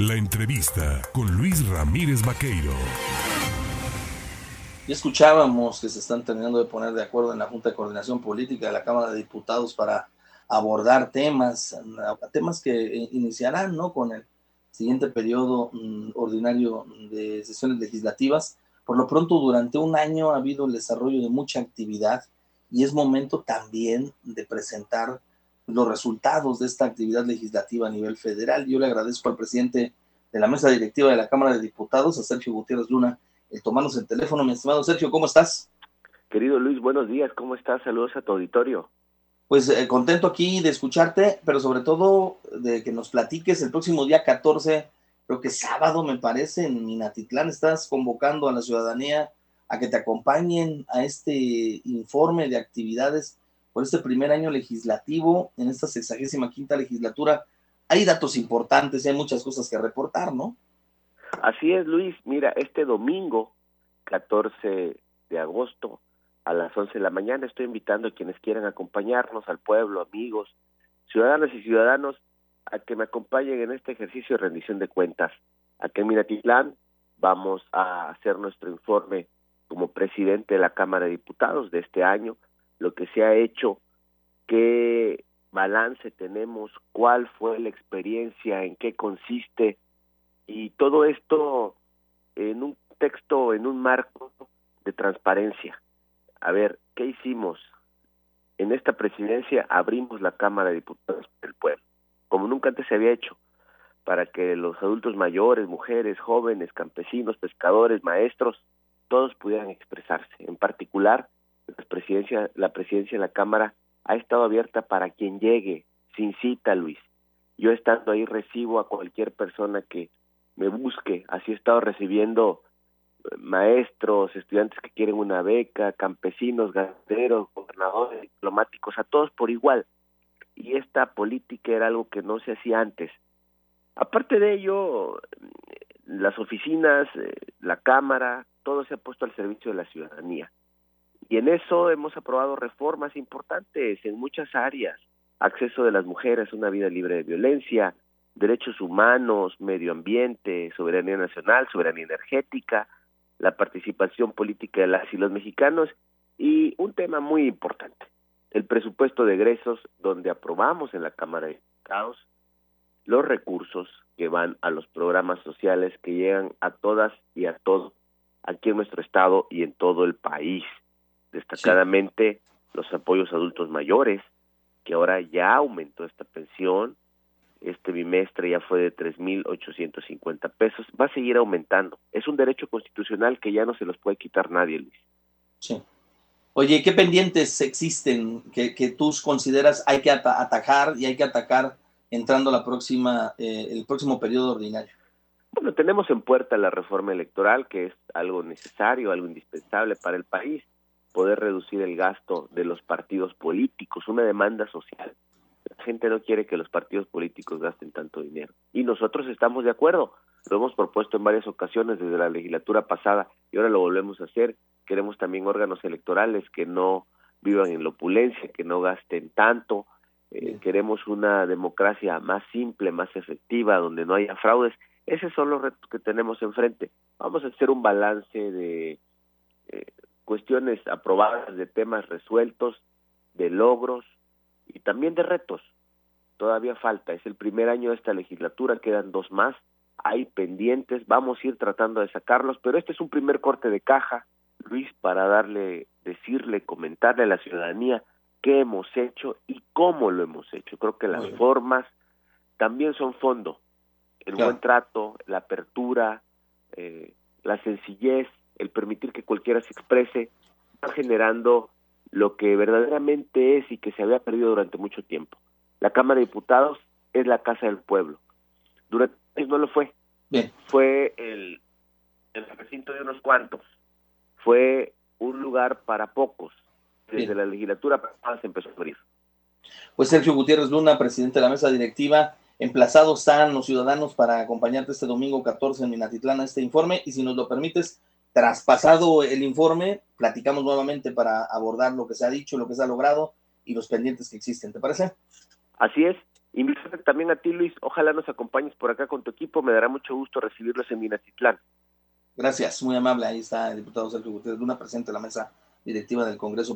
La entrevista con Luis Ramírez Vaqueiro. Ya escuchábamos que se están terminando de poner de acuerdo en la Junta de Coordinación Política de la Cámara de Diputados para abordar temas, temas que iniciarán ¿no? con el siguiente periodo mm, ordinario de sesiones legislativas. Por lo pronto, durante un año ha habido el desarrollo de mucha actividad y es momento también de presentar los resultados de esta actividad legislativa a nivel federal. Yo le agradezco al presidente de la mesa directiva de la Cámara de Diputados, a Sergio Gutiérrez Luna, el tomarnos el teléfono. Mi estimado Sergio, ¿cómo estás? Querido Luis, buenos días, ¿cómo estás? Saludos a tu auditorio. Pues eh, contento aquí de escucharte, pero sobre todo de que nos platiques el próximo día 14, creo que sábado me parece, en Minatitlán estás convocando a la ciudadanía a que te acompañen a este informe de actividades por este primer año legislativo en esta sexagésima quinta legislatura. Hay datos importantes y hay muchas cosas que reportar, ¿no? Así es, Luis. Mira, este domingo, 14 de agosto, a las 11 de la mañana, estoy invitando a quienes quieran acompañarnos, al pueblo, amigos, ciudadanas y ciudadanos, a que me acompañen en este ejercicio de rendición de cuentas. Aquí en Minatitlán vamos a hacer nuestro informe como presidente de la Cámara de Diputados de este año, lo que se ha hecho, qué balance tenemos, cuál fue la experiencia, en qué consiste, y todo esto en un texto, en un marco de transparencia. A ver, ¿qué hicimos? En esta presidencia abrimos la Cámara de Diputados del Pueblo, como nunca antes se había hecho, para que los adultos mayores, mujeres, jóvenes, campesinos, pescadores, maestros, todos pudieran expresarse. En particular, la presidencia, la presidencia de la Cámara ha estado abierta para quien llegue, sin cita, Luis. Yo estando ahí recibo a cualquier persona que me busque. Así he estado recibiendo eh, maestros, estudiantes que quieren una beca, campesinos, ganaderos, gobernadores, diplomáticos, a todos por igual. Y esta política era algo que no se hacía antes. Aparte de ello, las oficinas, eh, la Cámara, todo se ha puesto al servicio de la ciudadanía. Y en eso hemos aprobado reformas importantes en muchas áreas. Acceso de las mujeres a una vida libre de violencia, derechos humanos, medio ambiente, soberanía nacional, soberanía energética, la participación política de las y los mexicanos y un tema muy importante, el presupuesto de egresos donde aprobamos en la Cámara de Diputados los recursos que van a los programas sociales que llegan a todas y a todos aquí en nuestro estado y en todo el país. Destacadamente los apoyos a adultos mayores, que ahora ya aumentó esta pensión, este bimestre ya fue de 3.850 pesos, va a seguir aumentando. Es un derecho constitucional que ya no se los puede quitar nadie, Luis. Sí. Oye, ¿qué pendientes existen que, que tú consideras hay que atajar y hay que atacar entrando la próxima, eh, el próximo periodo ordinario? Bueno, tenemos en puerta la reforma electoral, que es algo necesario, algo indispensable para el país, poder reducir el gasto de los partidos políticos, una demanda social. La gente no quiere que los partidos políticos gasten tanto dinero. Y nosotros estamos de acuerdo. Lo hemos propuesto en varias ocasiones desde la legislatura pasada y ahora lo volvemos a hacer. Queremos también órganos electorales que no vivan en la opulencia, que no gasten tanto. Eh, queremos una democracia más simple, más efectiva, donde no haya fraudes esos son los retos que tenemos enfrente. Vamos a hacer un balance de eh, cuestiones aprobadas, de temas resueltos, de logros y también de retos. Todavía falta, es el primer año de esta legislatura, quedan dos más, hay pendientes, vamos a ir tratando de sacarlos, pero este es un primer corte de caja, Luis, para darle, decirle, comentarle a la ciudadanía qué hemos hecho y cómo lo hemos hecho. Creo que las formas también son fondo el buen trato, la apertura, eh, la sencillez, el permitir que cualquiera se exprese, va generando lo que verdaderamente es y que se había perdido durante mucho tiempo. La Cámara de Diputados es la casa del pueblo. Durante no lo fue. Fue el, el recinto de unos cuantos. Fue un lugar para pocos. Desde la legislatura se empezó a abrir. Pues Sergio Gutiérrez Luna, presidente de la mesa directiva, Emplazados están los ciudadanos para acompañarte este domingo 14 en Minatitlán a este informe y si nos lo permites, traspasado el informe, platicamos nuevamente para abordar lo que se ha dicho, lo que se ha logrado y los pendientes que existen. ¿Te parece? Así es. Invítate también a ti, Luis. Ojalá nos acompañes por acá con tu equipo. Me dará mucho gusto recibirlos en Minatitlán. Gracias, muy amable. Ahí está el diputado Sergio Gutiérrez Luna, presidente de la mesa directiva del Congreso